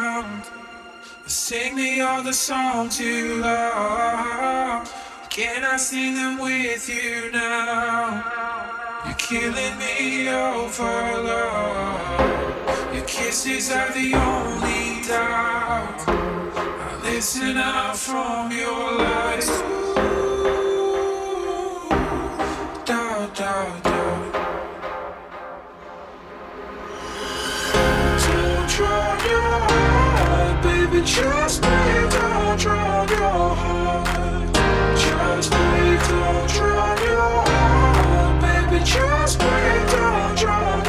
around. Sing me all the songs you love. Can I sing them with you now? You're killing me over love. Your kisses are the only doubt. I listen out from your lies. Just breathe, don't drown your heart. Just breathe, don't drown your heart. Baby, just drown